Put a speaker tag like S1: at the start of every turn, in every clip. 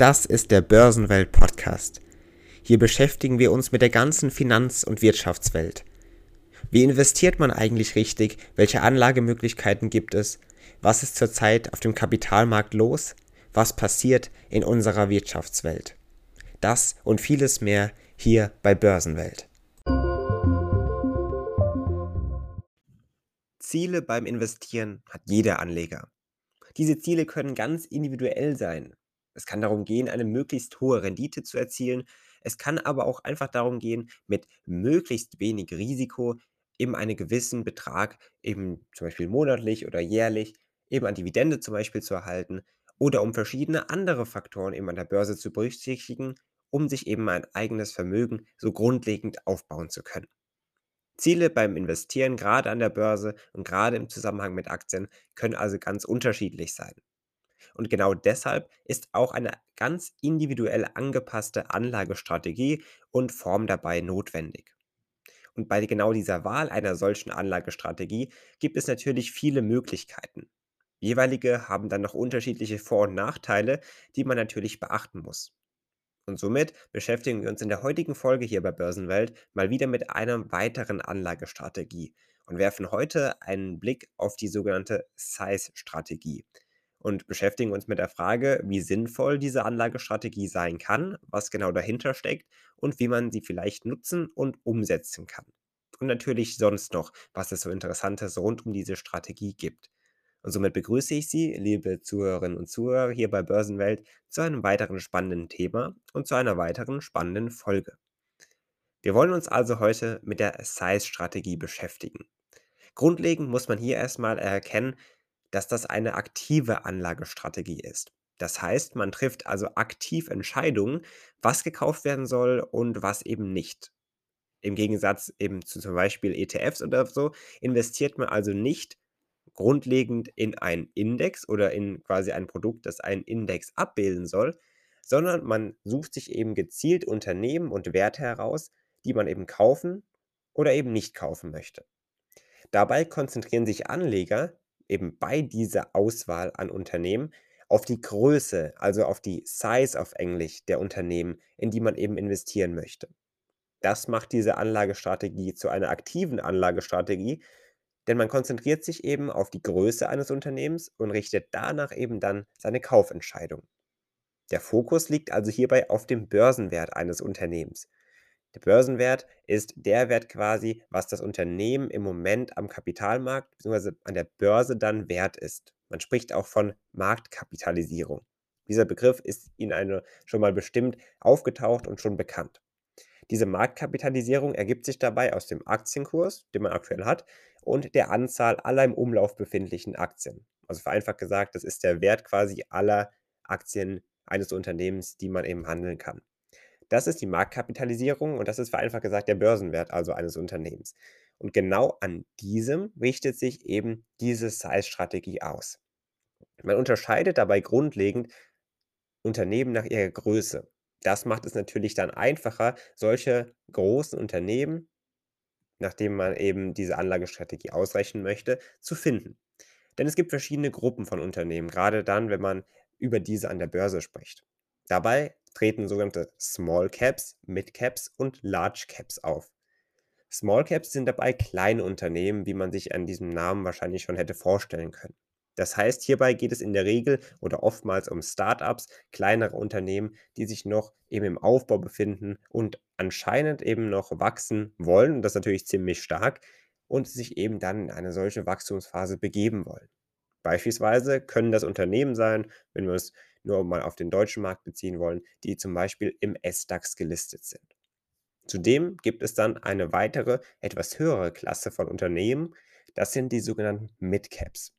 S1: Das ist der Börsenwelt Podcast. Hier beschäftigen wir uns mit der ganzen Finanz- und Wirtschaftswelt. Wie investiert man eigentlich richtig? Welche Anlagemöglichkeiten gibt es? Was ist zurzeit auf dem Kapitalmarkt los? Was passiert in unserer Wirtschaftswelt? Das und vieles mehr hier bei Börsenwelt. Ziele beim Investieren hat jeder Anleger. Diese Ziele können ganz individuell sein. Es kann darum gehen, eine möglichst hohe Rendite zu erzielen. Es kann aber auch einfach darum gehen, mit möglichst wenig Risiko eben einen gewissen Betrag, eben zum Beispiel monatlich oder jährlich, eben an Dividende zum Beispiel zu erhalten oder um verschiedene andere Faktoren eben an der Börse zu berücksichtigen, um sich eben ein eigenes Vermögen so grundlegend aufbauen zu können. Ziele beim Investieren, gerade an der Börse und gerade im Zusammenhang mit Aktien, können also ganz unterschiedlich sein. Und genau deshalb ist auch eine ganz individuell angepasste Anlagestrategie und Form dabei notwendig. Und bei genau dieser Wahl einer solchen Anlagestrategie gibt es natürlich viele Möglichkeiten. Jeweilige haben dann noch unterschiedliche Vor- und Nachteile, die man natürlich beachten muss. Und somit beschäftigen wir uns in der heutigen Folge hier bei Börsenwelt mal wieder mit einer weiteren Anlagestrategie und werfen heute einen Blick auf die sogenannte Size-Strategie und beschäftigen uns mit der Frage, wie sinnvoll diese Anlagestrategie sein kann, was genau dahinter steckt und wie man sie vielleicht nutzen und umsetzen kann. Und natürlich sonst noch, was es so Interessantes rund um diese Strategie gibt. Und somit begrüße ich Sie, liebe Zuhörerinnen und Zuhörer, hier bei Börsenwelt zu einem weiteren spannenden Thema und zu einer weiteren spannenden Folge. Wir wollen uns also heute mit der Size-Strategie beschäftigen. Grundlegend muss man hier erstmal erkennen, dass das eine aktive Anlagestrategie ist. Das heißt, man trifft also aktiv Entscheidungen, was gekauft werden soll und was eben nicht. Im Gegensatz eben zu zum Beispiel ETFs oder so, investiert man also nicht grundlegend in einen Index oder in quasi ein Produkt, das einen Index abbilden soll, sondern man sucht sich eben gezielt Unternehmen und Werte heraus, die man eben kaufen oder eben nicht kaufen möchte. Dabei konzentrieren sich Anleger eben bei dieser Auswahl an Unternehmen auf die Größe, also auf die Size auf Englisch der Unternehmen, in die man eben investieren möchte. Das macht diese Anlagestrategie zu einer aktiven Anlagestrategie, denn man konzentriert sich eben auf die Größe eines Unternehmens und richtet danach eben dann seine Kaufentscheidung. Der Fokus liegt also hierbei auf dem Börsenwert eines Unternehmens. Der Börsenwert ist der Wert quasi, was das Unternehmen im Moment am Kapitalmarkt bzw. an der Börse dann wert ist. Man spricht auch von Marktkapitalisierung. Dieser Begriff ist Ihnen eine, schon mal bestimmt aufgetaucht und schon bekannt. Diese Marktkapitalisierung ergibt sich dabei aus dem Aktienkurs, den man aktuell hat, und der Anzahl aller im Umlauf befindlichen Aktien. Also vereinfacht gesagt, das ist der Wert quasi aller Aktien eines Unternehmens, die man eben handeln kann. Das ist die Marktkapitalisierung und das ist vereinfacht gesagt der Börsenwert also eines Unternehmens. Und genau an diesem richtet sich eben diese Size-Strategie aus. Man unterscheidet dabei grundlegend Unternehmen nach ihrer Größe. Das macht es natürlich dann einfacher, solche großen Unternehmen, nachdem man eben diese Anlagestrategie ausrechnen möchte, zu finden. Denn es gibt verschiedene Gruppen von Unternehmen, gerade dann, wenn man über diese an der Börse spricht. Dabei treten sogenannte Small Caps, Mid Caps und Large Caps auf. Small Caps sind dabei kleine Unternehmen, wie man sich an diesem Namen wahrscheinlich schon hätte vorstellen können. Das heißt, hierbei geht es in der Regel oder oftmals um Startups, kleinere Unternehmen, die sich noch eben im Aufbau befinden und anscheinend eben noch wachsen wollen, und das natürlich ziemlich stark, und sich eben dann in eine solche Wachstumsphase begeben wollen. Beispielsweise können das Unternehmen sein, wenn wir es nur mal auf den deutschen Markt beziehen wollen, die zum Beispiel im SDAX gelistet sind. Zudem gibt es dann eine weitere, etwas höhere Klasse von Unternehmen. Das sind die sogenannten Midcaps.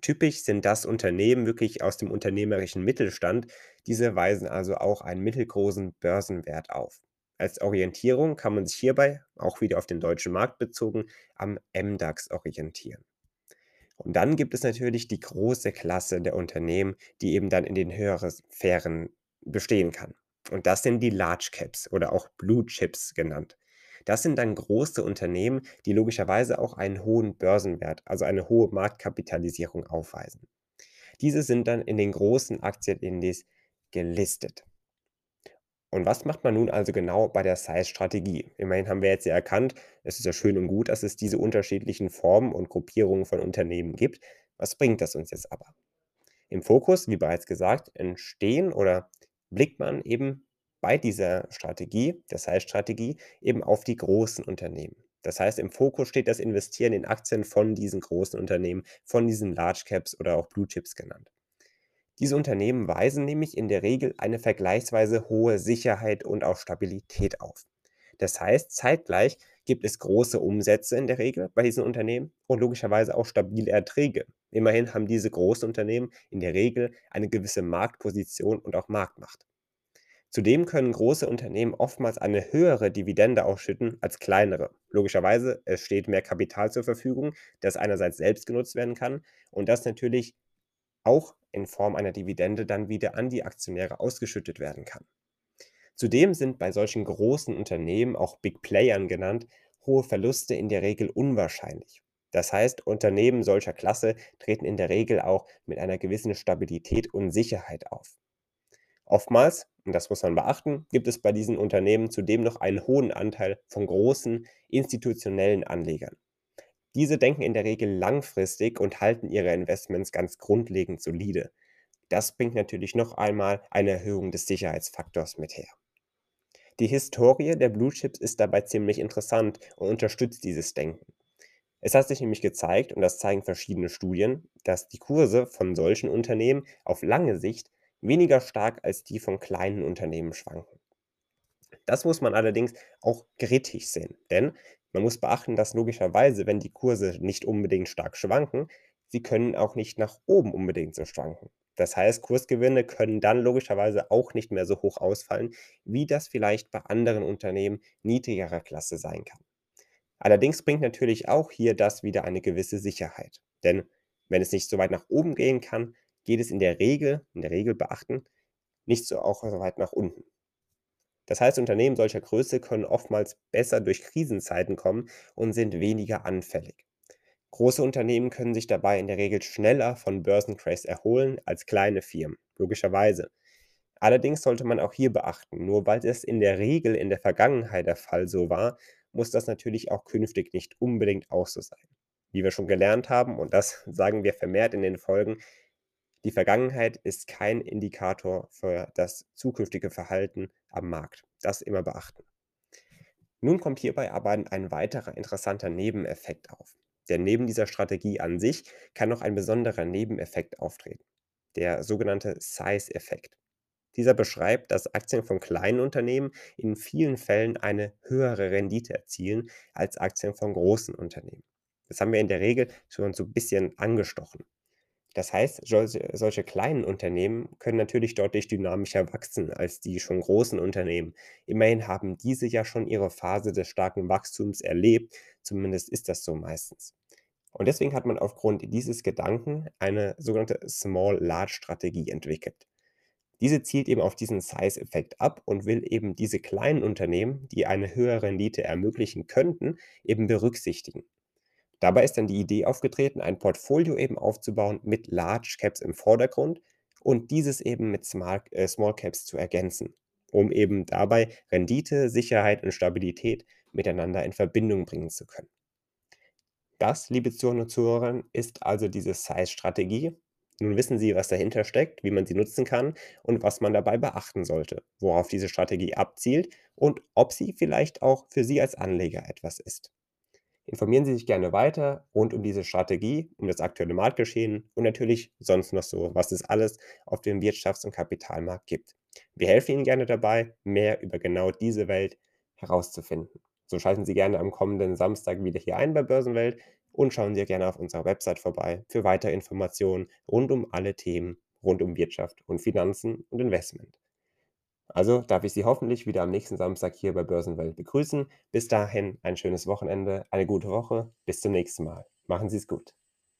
S1: Typisch sind das Unternehmen wirklich aus dem unternehmerischen Mittelstand. Diese weisen also auch einen mittelgroßen Börsenwert auf. Als Orientierung kann man sich hierbei, auch wieder auf den deutschen Markt bezogen, am MDAX orientieren. Und dann gibt es natürlich die große Klasse der Unternehmen, die eben dann in den höheren Sphären bestehen kann. Und das sind die Large Caps oder auch Blue Chips genannt. Das sind dann große Unternehmen, die logischerweise auch einen hohen Börsenwert, also eine hohe Marktkapitalisierung aufweisen. Diese sind dann in den großen Aktienindizes gelistet. Und was macht man nun also genau bei der Size-Strategie? Immerhin haben wir jetzt ja erkannt, es ist ja schön und gut, dass es diese unterschiedlichen Formen und Gruppierungen von Unternehmen gibt. Was bringt das uns jetzt aber? Im Fokus, wie bereits gesagt, entstehen oder blickt man eben bei dieser Strategie, der Size-Strategie, eben auf die großen Unternehmen. Das heißt, im Fokus steht das Investieren in Aktien von diesen großen Unternehmen, von diesen Large Caps oder auch Blue Chips genannt. Diese Unternehmen weisen nämlich in der Regel eine vergleichsweise hohe Sicherheit und auch Stabilität auf. Das heißt, zeitgleich gibt es große Umsätze in der Regel bei diesen Unternehmen und logischerweise auch stabile Erträge. Immerhin haben diese großen Unternehmen in der Regel eine gewisse Marktposition und auch Marktmacht. Zudem können große Unternehmen oftmals eine höhere Dividende ausschütten als kleinere. Logischerweise, es steht mehr Kapital zur Verfügung, das einerseits selbst genutzt werden kann und das natürlich auch in Form einer Dividende dann wieder an die Aktionäre ausgeschüttet werden kann. Zudem sind bei solchen großen Unternehmen, auch Big Playern genannt, hohe Verluste in der Regel unwahrscheinlich. Das heißt, Unternehmen solcher Klasse treten in der Regel auch mit einer gewissen Stabilität und Sicherheit auf. Oftmals, und das muss man beachten, gibt es bei diesen Unternehmen zudem noch einen hohen Anteil von großen institutionellen Anlegern. Diese denken in der Regel langfristig und halten ihre Investments ganz grundlegend solide. Das bringt natürlich noch einmal eine Erhöhung des Sicherheitsfaktors mit her. Die Historie der Blue Chips ist dabei ziemlich interessant und unterstützt dieses Denken. Es hat sich nämlich gezeigt, und das zeigen verschiedene Studien, dass die Kurse von solchen Unternehmen auf lange Sicht weniger stark als die von kleinen Unternehmen schwanken. Das muss man allerdings auch kritisch sehen, denn man muss beachten, dass logischerweise, wenn die Kurse nicht unbedingt stark schwanken, sie können auch nicht nach oben unbedingt so schwanken. Das heißt, Kursgewinne können dann logischerweise auch nicht mehr so hoch ausfallen, wie das vielleicht bei anderen Unternehmen niedrigerer Klasse sein kann. Allerdings bringt natürlich auch hier das wieder eine gewisse Sicherheit. Denn wenn es nicht so weit nach oben gehen kann, geht es in der Regel, in der Regel beachten, nicht so auch so weit nach unten. Das heißt, Unternehmen solcher Größe können oftmals besser durch Krisenzeiten kommen und sind weniger anfällig. Große Unternehmen können sich dabei in der Regel schneller von Börsencrashs erholen als kleine Firmen, logischerweise. Allerdings sollte man auch hier beachten, nur weil es in der Regel in der Vergangenheit der Fall so war, muss das natürlich auch künftig nicht unbedingt auch so sein. Wie wir schon gelernt haben, und das sagen wir vermehrt in den Folgen, die Vergangenheit ist kein Indikator für das zukünftige Verhalten am Markt. Das immer beachten. Nun kommt hierbei aber ein weiterer interessanter Nebeneffekt auf. Denn neben dieser Strategie an sich kann noch ein besonderer Nebeneffekt auftreten, der sogenannte Size-Effekt. Dieser beschreibt, dass Aktien von kleinen Unternehmen in vielen Fällen eine höhere Rendite erzielen als Aktien von großen Unternehmen. Das haben wir in der Regel schon so ein bisschen angestochen. Das heißt, solche kleinen Unternehmen können natürlich deutlich dynamischer wachsen als die schon großen Unternehmen. Immerhin haben diese ja schon ihre Phase des starken Wachstums erlebt, zumindest ist das so meistens. Und deswegen hat man aufgrund dieses Gedanken eine sogenannte Small-Large-Strategie entwickelt. Diese zielt eben auf diesen Size-Effekt ab und will eben diese kleinen Unternehmen, die eine höhere Rendite ermöglichen könnten, eben berücksichtigen. Dabei ist dann die Idee aufgetreten, ein Portfolio eben aufzubauen mit Large Caps im Vordergrund und dieses eben mit Small, äh, Small Caps zu ergänzen, um eben dabei Rendite, Sicherheit und Stabilität miteinander in Verbindung bringen zu können. Das, liebe Zuhörer und Zuhörer, ist also diese Size-Strategie. Nun wissen Sie, was dahinter steckt, wie man sie nutzen kann und was man dabei beachten sollte, worauf diese Strategie abzielt und ob sie vielleicht auch für Sie als Anleger etwas ist. Informieren Sie sich gerne weiter rund um diese Strategie, um das aktuelle Marktgeschehen und natürlich sonst noch so, was es alles auf dem Wirtschafts- und Kapitalmarkt gibt. Wir helfen Ihnen gerne dabei, mehr über genau diese Welt herauszufinden. So schalten Sie gerne am kommenden Samstag wieder hier ein bei Börsenwelt und schauen Sie gerne auf unserer Website vorbei für weitere Informationen rund um alle Themen rund um Wirtschaft und Finanzen und Investment. Also darf ich Sie hoffentlich wieder am nächsten Samstag hier bei Börsenwelt begrüßen. Bis dahin ein schönes Wochenende, eine gute Woche. Bis zum nächsten Mal. Machen Sie es gut.